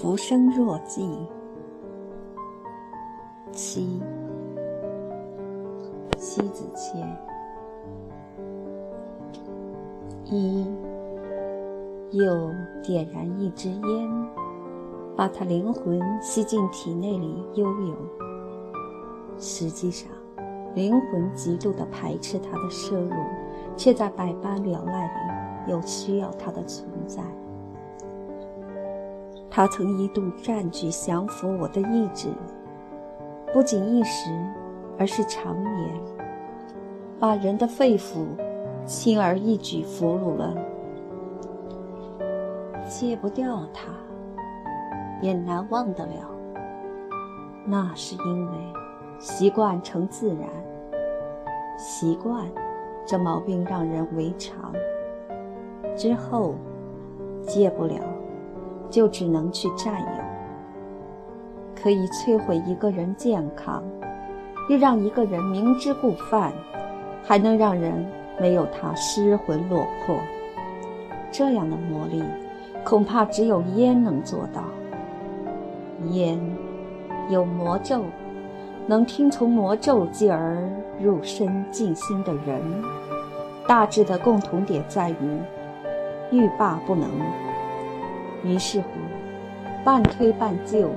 浮生若寄。七，西子谦。一，又点燃一支烟，把他灵魂吸进体内里悠游。实际上，灵魂极度的排斥他的摄入，却在百般聊赖里又需要他的存在。他曾一度占据降服我的意志，不仅一时，而是长年，把人的肺腑轻而易举俘虏了。戒不掉他，也难忘得了。那是因为习惯成自然，习惯这毛病让人为常，之后戒不了。就只能去占有，可以摧毁一个人健康，又让一个人明知故犯，还能让人没有他失魂落魄。这样的魔力，恐怕只有烟能做到。烟有魔咒，能听从魔咒继而入身静心的人，大致的共同点在于欲罢不能。于是乎，半推半就，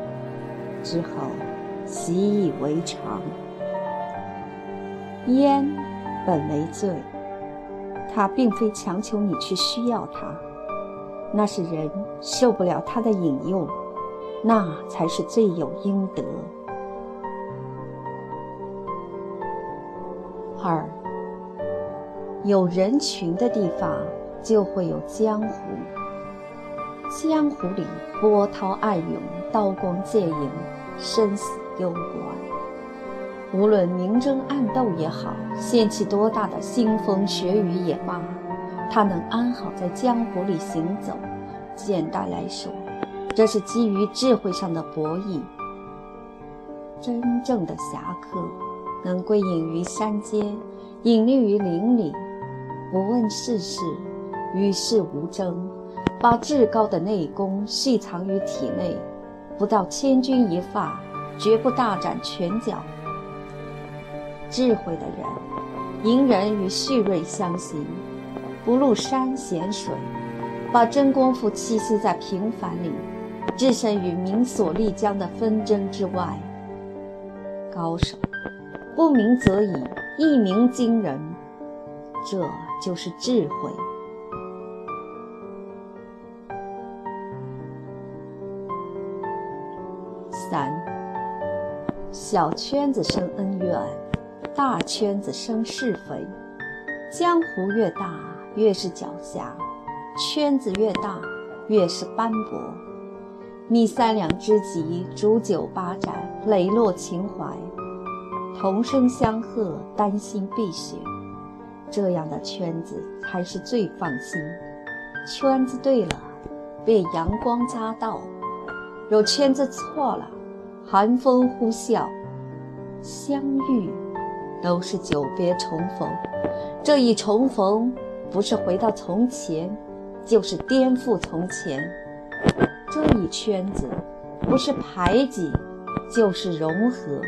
只好习以为常。烟本为罪，它并非强求你去需要它，那是人受不了它的引诱，那才是罪有应得。二，有人群的地方就会有江湖。江湖里波涛暗涌，刀光剑影，生死攸关。无论明争暗斗也好，掀起多大的腥风血雨也罢，他能安好在江湖里行走，简单来说，这是基于智慧上的博弈。真正的侠客，能归隐于山间，隐匿于林里，不问世事，与世无争。把至高的内功蓄藏于体内，不到千钧一发，绝不大展拳脚。智慧的人，隐忍与蓄锐相行，不露山险水，把真功夫栖息在平凡里，置身于名所立江的纷争之外。高手，不鸣则已，一鸣惊人，这就是智慧。三，小圈子生恩怨，大圈子生是非。江湖越大，越是狡黠；圈子越大，越是斑驳。觅三两知己，煮酒八盏，磊落情怀，同声相和，丹心碧血。这样的圈子才是最放心。圈子对了，便阳光夹道；若圈子错了，寒风呼啸，相遇都是久别重逢。这一重逢，不是回到从前，就是颠覆从前。这一圈子，不是排挤，就是融合。